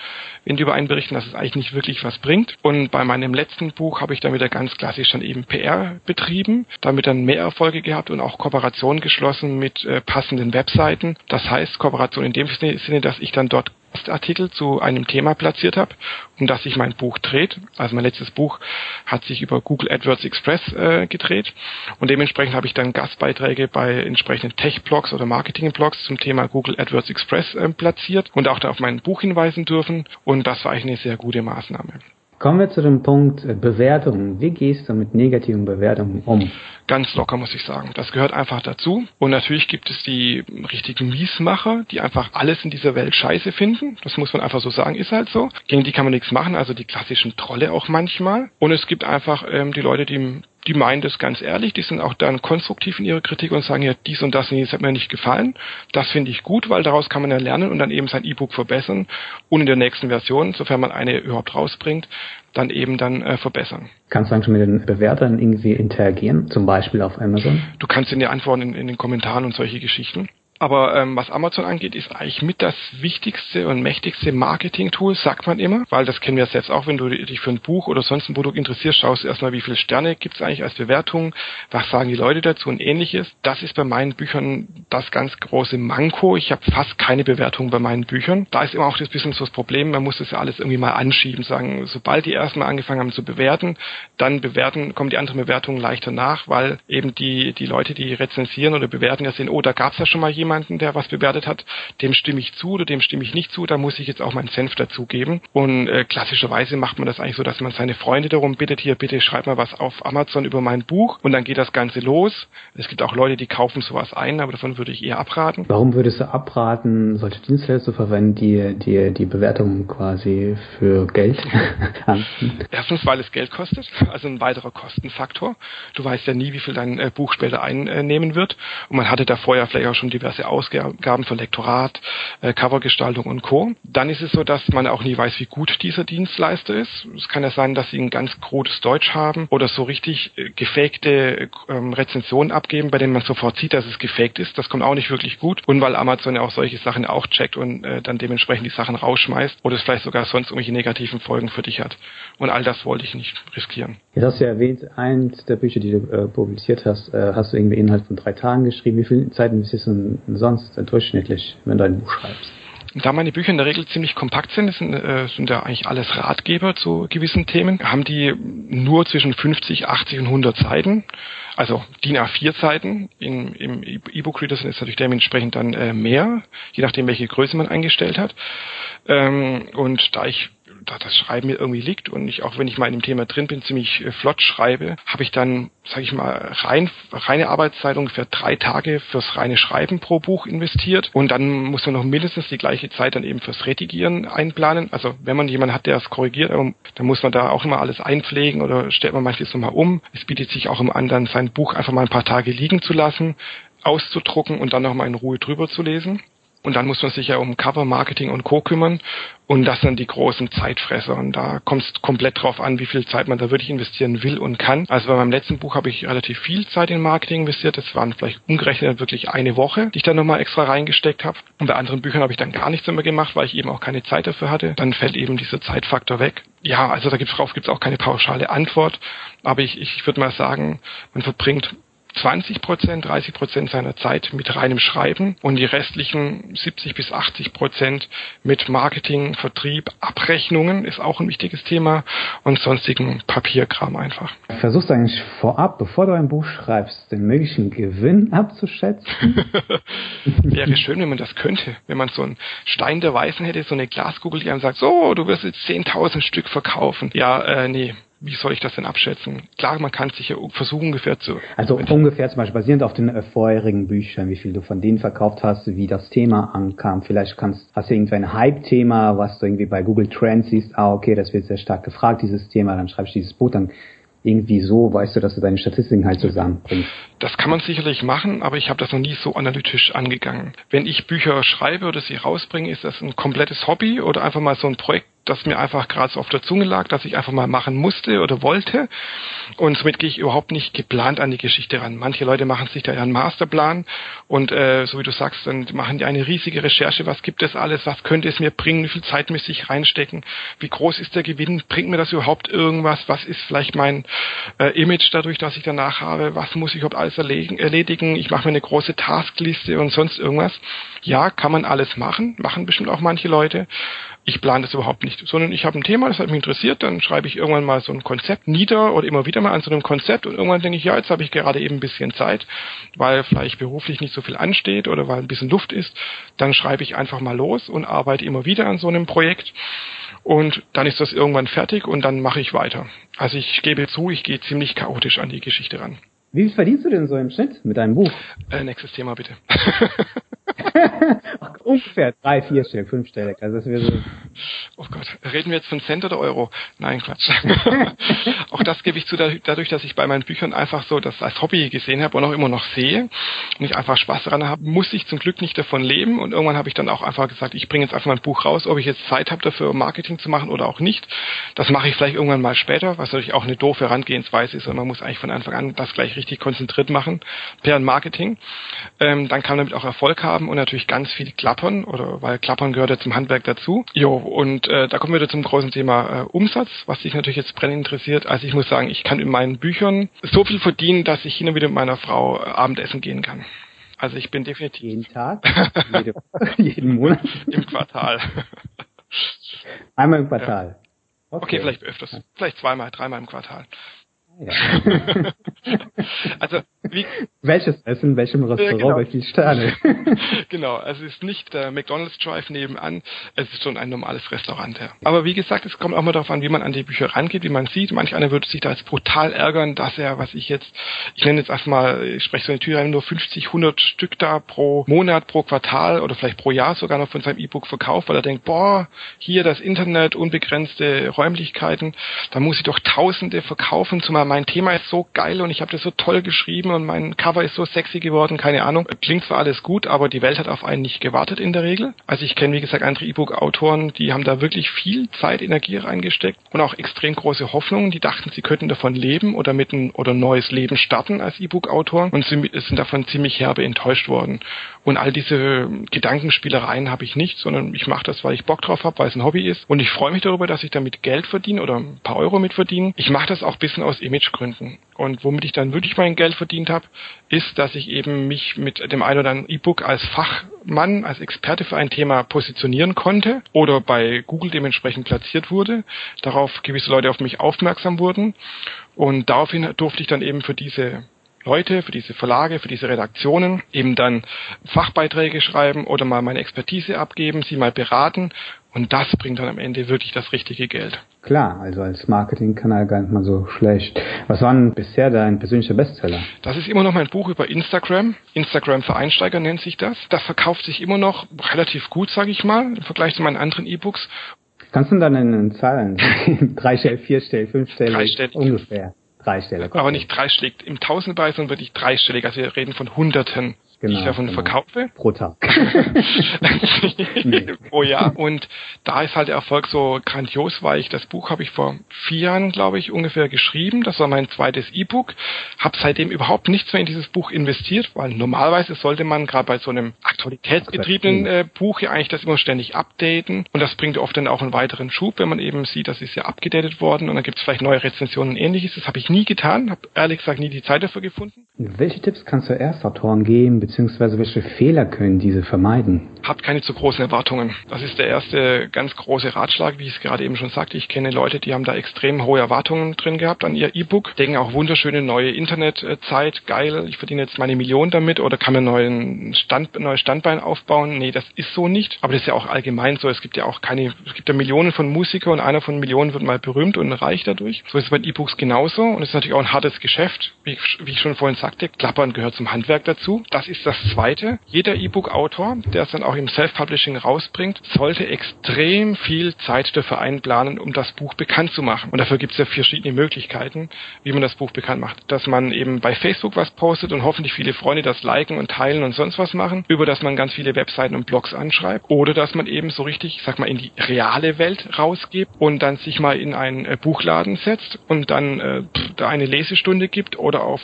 die über einen berichten, dass es eigentlich nicht wirklich was bringt. Und bei meinem letzten Buch habe ich dann wieder ganz klassisch dann eben PR betrieben, damit dann mehr Erfolge gehabt und auch Kooperationen geschlossen mit äh, passenden Webseiten. Das heißt Kooperation in dem Sinne, dass ich dann dort Artikel zu einem Thema platziert habe, um das sich mein Buch dreht. Also mein letztes Buch hat sich über Google AdWords Express äh, gedreht und dementsprechend habe ich dann Gastbeiträge bei entsprechenden Tech-Blogs oder Marketing-Blogs zum Thema Google AdWords Express äh, platziert und auch da auf mein Buch hinweisen dürfen und das war eigentlich eine sehr gute Maßnahme. Kommen wir zu dem Punkt äh, Bewertungen. Wie gehst du mit negativen Bewertungen um? Ganz locker, muss ich sagen. Das gehört einfach dazu. Und natürlich gibt es die richtigen Miesmacher, die einfach alles in dieser Welt scheiße finden. Das muss man einfach so sagen, ist halt so. Gegen die kann man nichts machen, also die klassischen Trolle auch manchmal. Und es gibt einfach ähm, die Leute, die die meinen das ganz ehrlich, die sind auch dann konstruktiv in ihrer Kritik und sagen ja, dies und das, das hat mir nicht gefallen. Das finde ich gut, weil daraus kann man ja lernen und dann eben sein E-Book verbessern und in der nächsten Version, sofern man eine überhaupt rausbringt, dann eben dann äh, verbessern. Kannst du dann schon mit den Bewertern irgendwie interagieren, zum Beispiel auf Amazon? Du kannst in die Antworten in, in den Kommentaren und solche Geschichten. Aber ähm, was Amazon angeht, ist eigentlich mit das wichtigste und mächtigste Marketing-Tool, sagt man immer, weil das kennen wir selbst auch, wenn du dich für ein Buch oder sonst ein Produkt interessierst, schaust du erstmal, wie viele Sterne gibt es eigentlich als Bewertung, was sagen die Leute dazu und ähnliches. Das ist bei meinen Büchern das ganz große Manko. Ich habe fast keine Bewertung bei meinen Büchern. Da ist immer auch das bisschen so das Problem, man muss das ja alles irgendwie mal anschieben, sagen, sobald die erstmal angefangen haben zu bewerten, dann bewerten, kommen die anderen Bewertungen leichter nach, weil eben die, die Leute, die rezensieren oder bewerten, ja sehen, oh, da gab es ja schon mal jemanden, jemanden, der was bewertet hat, dem stimme ich zu oder dem stimme ich nicht zu, da muss ich jetzt auch meinen Senf dazugeben. Und äh, klassischerweise macht man das eigentlich so, dass man seine Freunde darum bittet, hier bitte schreib mal was auf Amazon über mein Buch und dann geht das Ganze los. Es gibt auch Leute, die kaufen sowas ein, aber davon würde ich eher abraten. Warum würdest du abraten, solche Dienstleister zu verwenden, die, die die Bewertung quasi für Geld anbieten? Erstens, weil es Geld kostet, also ein weiterer Kostenfaktor. Du weißt ja nie, wie viel dein äh, Buch später einnehmen wird. Und man hatte da vorher vielleicht auch schon diverse Ausgaben für Lektorat, äh, Covergestaltung und Co. Dann ist es so, dass man auch nie weiß, wie gut dieser Dienstleister ist. Es kann ja sein, dass sie ein ganz krudes Deutsch haben oder so richtig äh, gefakte ähm, Rezensionen abgeben, bei denen man sofort sieht, dass es gefaked ist. Das kommt auch nicht wirklich gut. Und weil Amazon ja auch solche Sachen auch checkt und äh, dann dementsprechend die Sachen rausschmeißt oder es vielleicht sogar sonst irgendwelche negativen Folgen für dich hat. Und all das wollte ich nicht riskieren. Jetzt hast du ja erwähnt, eins der Bücher, die du äh, publiziert hast, äh, hast du irgendwie innerhalb von drei Tagen geschrieben. Wie viel Zeit ist ein sonst durchschnittlich, wenn du ein Buch schreibst? Da meine Bücher in der Regel ziemlich kompakt sind, sind, äh, sind ja eigentlich alles Ratgeber zu gewissen Themen, haben die nur zwischen 50, 80 und 100 Seiten, also DIN A4 Seiten. In, Im E-Book-Reader sind es natürlich dementsprechend dann äh, mehr, je nachdem, welche Größe man eingestellt hat. Ähm, und da ich das Schreiben mir irgendwie liegt und ich auch wenn ich mal in dem Thema drin bin, ziemlich äh, flott schreibe, habe ich dann, sage ich mal, rein, reine Arbeitszeit ungefähr drei Tage fürs reine Schreiben pro Buch investiert und dann muss man noch mindestens die gleiche Zeit dann eben fürs Redigieren einplanen. Also wenn man jemanden hat, der es korrigiert, dann muss man da auch immer alles einpflegen oder stellt man manches nochmal um. Es bietet sich auch im anderen, sein Buch einfach mal ein paar Tage liegen zu lassen, auszudrucken und dann nochmal in Ruhe drüber zu lesen. Und dann muss man sich ja um Cover, Marketing und Co. kümmern. Und das sind die großen Zeitfresser. Und da kommt es komplett drauf an, wie viel Zeit man da wirklich investieren will und kann. Also bei meinem letzten Buch habe ich relativ viel Zeit in Marketing investiert. Das waren vielleicht umgerechnet wirklich eine Woche, die ich dann nochmal extra reingesteckt habe. Und bei anderen Büchern habe ich dann gar nichts mehr gemacht, weil ich eben auch keine Zeit dafür hatte. Dann fällt eben dieser Zeitfaktor weg. Ja, also da gibt's drauf gibt's auch keine pauschale Antwort. Aber ich, ich würde mal sagen, man verbringt 20 Prozent, 30 Prozent seiner Zeit mit reinem Schreiben und die restlichen 70 bis 80 Prozent mit Marketing, Vertrieb, Abrechnungen ist auch ein wichtiges Thema und sonstigen Papierkram einfach. Versuchst du eigentlich vorab, bevor du ein Buch schreibst, den möglichen Gewinn abzuschätzen? Wäre schön, wenn man das könnte. Wenn man so einen Stein der Weißen hätte, so eine Glaskugel, die einem sagt, so, du wirst jetzt 10.000 Stück verkaufen. Ja, äh, nee, wie soll ich das denn abschätzen? Klar, man kann sich ja versuchen, ungefähr zu. Also ungefähr zum Beispiel basierend auf den äh, vorherigen Büchern, wie viel du von denen verkauft hast, wie das Thema ankam. Vielleicht kannst, hast du irgendwie ein Hype-Thema, was du irgendwie bei Google Trends siehst, ah, okay, das wird sehr stark gefragt, dieses Thema, dann schreibst du dieses Buch, dann irgendwie so weißt du, dass du deine Statistiken halt zusammenbringst. Das kann man sicherlich machen, aber ich habe das noch nie so analytisch angegangen. Wenn ich Bücher schreibe oder sie rausbringe, ist das ein komplettes Hobby oder einfach mal so ein Projekt, das mir einfach gerade so auf der Zunge lag, dass ich einfach mal machen musste oder wollte. Und somit gehe ich überhaupt nicht geplant an die Geschichte ran. Manche Leute machen sich da ja einen Masterplan und äh, so wie du sagst, dann machen die eine riesige Recherche, was gibt es alles, was könnte es mir bringen, wie viel Zeit müsste ich reinstecken, wie groß ist der Gewinn, bringt mir das überhaupt irgendwas, was ist vielleicht mein äh, Image dadurch, dass ich danach habe, was muss ich überhaupt alles erledigen, ich mache mir eine große Taskliste und sonst irgendwas. Ja, kann man alles machen, machen bestimmt auch manche Leute. Ich plane das überhaupt nicht, sondern ich habe ein Thema, das hat mich interessiert, dann schreibe ich irgendwann mal so ein Konzept nieder oder immer wieder mal an so einem Konzept und irgendwann denke ich, ja, jetzt habe ich gerade eben ein bisschen Zeit, weil vielleicht beruflich nicht so viel ansteht oder weil ein bisschen Luft ist, dann schreibe ich einfach mal los und arbeite immer wieder an so einem Projekt und dann ist das irgendwann fertig und dann mache ich weiter. Also ich gebe zu, ich gehe ziemlich chaotisch an die Geschichte ran. Wie viel verdienst du denn so im Schnitt mit deinem Buch? Äh, nächstes Thema bitte. Ungefähr drei, vierstellig, fünfstellig. Also das wäre so. Oh Gott, reden wir jetzt von Cent oder Euro? Nein, Quatsch. auch das gebe ich zu, dadurch, dass ich bei meinen Büchern einfach so das als Hobby gesehen habe und auch immer noch sehe und ich einfach Spaß daran habe, muss ich zum Glück nicht davon leben. Und irgendwann habe ich dann auch einfach gesagt, ich bringe jetzt einfach mein Buch raus, ob ich jetzt Zeit habe dafür, Marketing zu machen oder auch nicht. Das mache ich vielleicht irgendwann mal später, was natürlich auch eine doofe Herangehensweise ist und man muss eigentlich von Anfang an das gleich richtig konzentriert machen, per Marketing. Ähm, dann kann man damit auch Erfolg haben und natürlich ganz viel klappern oder weil klappern gehört ja zum Handwerk dazu. Jo, und äh, da kommen wir wieder zum großen Thema äh, Umsatz, was sich natürlich jetzt brennend interessiert. Also ich muss sagen, ich kann in meinen Büchern so viel verdienen, dass ich hin und wieder mit meiner Frau äh, Abendessen gehen kann. Also ich bin definitiv. Jeden Tag? Jede, jeden Monat? Im Quartal. Einmal im Quartal. Okay, okay vielleicht öfters. Vielleicht zweimal, dreimal im Quartal. Ja. also wie, welches Essen, welchem Restaurant, genau. bei viel Sterne. genau, also es ist nicht der McDonald's Drive nebenan, es ist schon ein normales Restaurant. Ja. Aber wie gesagt, es kommt auch mal darauf an, wie man an die Bücher rangeht, wie man sieht. Manch einer würde sich da jetzt brutal ärgern, dass er, was ich jetzt, ich nenne jetzt erstmal, ich spreche so eine Tür nur 50, 100 Stück da pro Monat, pro Quartal oder vielleicht pro Jahr sogar noch von seinem E-Book verkauft, weil er denkt, boah, hier das Internet, unbegrenzte Räumlichkeiten, da muss ich doch Tausende verkaufen, zumal mein Thema ist so geil und ich habe das so toll geschrieben und mein Cover ist so sexy geworden, keine Ahnung. Klingt zwar alles gut, aber die Welt hat auf einen nicht gewartet in der Regel. Also ich kenne, wie gesagt, andere E-Book-Autoren, die haben da wirklich viel Zeit, Energie reingesteckt und auch extrem große Hoffnungen. Die dachten, sie könnten davon leben oder mit ein oder neues Leben starten als E-Book-Autor und sind davon ziemlich herbe enttäuscht worden. Und all diese Gedankenspielereien habe ich nicht, sondern ich mache das, weil ich Bock drauf habe, weil es ein Hobby ist. Und ich freue mich darüber, dass ich damit Geld verdiene oder ein paar Euro mit verdiene. Ich mache das auch bisschen aus Imagegründen. Und womit ich dann wirklich mein Geld verdient habe, ist, dass ich eben mich mit dem ein oder anderen E-Book als Fachmann, als Experte für ein Thema positionieren konnte oder bei Google dementsprechend platziert wurde. Darauf gewisse Leute auf mich aufmerksam wurden. Und daraufhin durfte ich dann eben für diese Leute, für diese Verlage, für diese Redaktionen eben dann Fachbeiträge schreiben oder mal meine Expertise abgeben, sie mal beraten und das bringt dann am Ende wirklich das richtige Geld. Klar, also als Marketingkanal gar nicht mal so schlecht. Was war denn bisher dein persönlicher Bestseller? Das ist immer noch mein Buch über Instagram. Instagram für Einsteiger nennt sich das. Das verkauft sich immer noch relativ gut, sage ich mal, im Vergleich zu meinen anderen E-Books. Kannst du dann in Zahlen? Dreistellig, vierstellig, fünfstellig? Dreistellig. Ungefähr. Dreistellig. Aber nicht dreistellig im Tausendbereich, sondern wirklich dreistellig. Also wir reden von Hunderten genau, ich davon genau. verkaufe. Pro Tag. Pro Jahr. Und da ist halt der Erfolg so grandios, weil ich das Buch habe ich vor vier Jahren, glaube ich, ungefähr geschrieben. Das war mein zweites E-Book. Habe seitdem überhaupt nichts mehr in dieses Buch investiert, weil normalerweise sollte man gerade bei so einem aktualitätsgetriebenen äh, Buch ja eigentlich das immer ständig updaten. Und das bringt oft dann auch einen weiteren Schub, wenn man eben sieht, das ist ja abgedatet worden und dann gibt es vielleicht neue Rezensionen und ähnliches. Das habe ich nie getan, habe ehrlich gesagt nie die Zeit dafür gefunden. Welche Tipps kannst du Erstautoren geben, beziehungsweise welche Fehler können diese vermeiden? Habt keine zu großen Erwartungen. Das ist der erste ganz große Ratschlag, wie ich es gerade eben schon sagte. Ich kenne Leute, die haben da extrem hohe Erwartungen drin gehabt an ihr E-Book, denken auch wunderschöne neue Internetzeit, geil, ich verdiene jetzt meine Million damit oder kann mir neuen Stand, neues Standbein aufbauen. Nee, das ist so nicht. Aber das ist ja auch allgemein so. Es gibt ja auch keine, es gibt ja Millionen von Musikern und einer von Millionen wird mal berühmt und reich dadurch. So ist es bei E-Books genauso und es ist natürlich auch ein hartes Geschäft. Wie, wie ich schon vorhin sagte, Klappern gehört zum Handwerk dazu. Das ist das Zweite. Jeder E-Book-Autor, der es dann auch im Self-Publishing rausbringt, sollte extrem viel Zeit dafür einplanen, um das Buch bekannt zu machen. Und dafür gibt es ja verschiedene Möglichkeiten, wie man das Buch bekannt macht. Dass man eben bei Facebook was postet und hoffentlich viele Freunde das liken und teilen und sonst was machen, über das man ganz viele Webseiten und Blogs anschreibt. Oder dass man eben so richtig, ich sag mal, in die reale Welt rausgibt und dann sich mal in einen äh, Buchladen setzt und dann äh, da eine Lesestunde gibt oder auf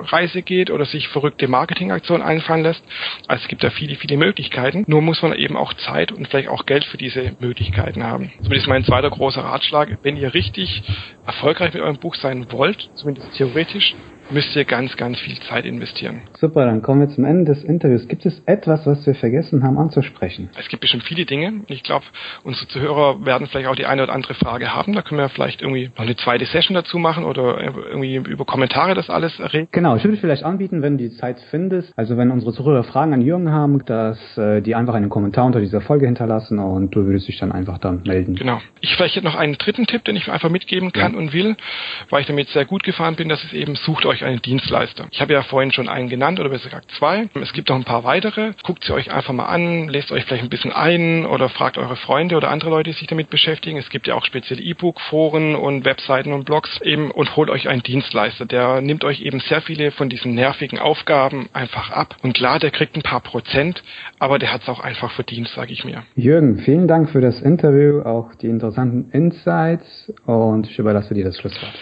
Lesereise geht oder sich verrückte Marketingaktionen einfallen lässt. Also es gibt da viele, viele Möglichkeiten. Nur muss man eben auch Zeit und vielleicht auch Geld für diese Möglichkeiten haben. Zumindest mein zweiter großer Ratschlag. Wenn ihr richtig erfolgreich mit eurem Buch sein wollt, zumindest theoretisch, müsst ihr ganz, ganz viel Zeit investieren. Super, dann kommen wir zum Ende des Interviews. Gibt es etwas, was wir vergessen haben anzusprechen? Es gibt bestimmt viele Dinge. Ich glaube, unsere Zuhörer werden vielleicht auch die eine oder andere Frage haben. Da können wir vielleicht irgendwie noch eine zweite Session dazu machen oder irgendwie über Kommentare das alles reden. Genau, ich würde vielleicht anbieten, wenn du die Zeit findest, also wenn unsere Zuhörer Fragen an Jürgen haben, dass äh, die einfach einen Kommentar unter dieser Folge hinterlassen und du würdest dich dann einfach dann melden. Genau. Ich vielleicht noch einen dritten Tipp, den ich einfach mitgeben kann ja. und will, weil ich damit sehr gut gefahren bin, das ist eben, sucht euch euch einen Dienstleister. Ich habe ja vorhin schon einen genannt oder besser gesagt zwei. Es gibt noch ein paar weitere. Guckt sie euch einfach mal an, lest euch vielleicht ein bisschen ein oder fragt eure Freunde oder andere Leute, die sich damit beschäftigen. Es gibt ja auch spezielle E-Book-Foren und Webseiten und Blogs eben und holt euch einen Dienstleister. Der nimmt euch eben sehr viele von diesen nervigen Aufgaben einfach ab. Und klar, der kriegt ein paar Prozent, aber der hat es auch einfach verdient, sage ich mir. Jürgen, vielen Dank für das Interview, auch die interessanten Insights und ich überlasse dir das Schlusswort.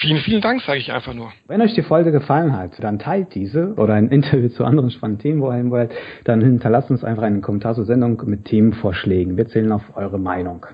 Vielen, vielen Dank, sage ich einfach nur. Wenn euch die Folge gefallen hat, dann teilt diese oder ein Interview zu anderen spannenden Themen, wo ihr wollt, dann hinterlasst uns einfach einen Kommentar zur Sendung mit Themenvorschlägen. Wir zählen auf eure Meinung.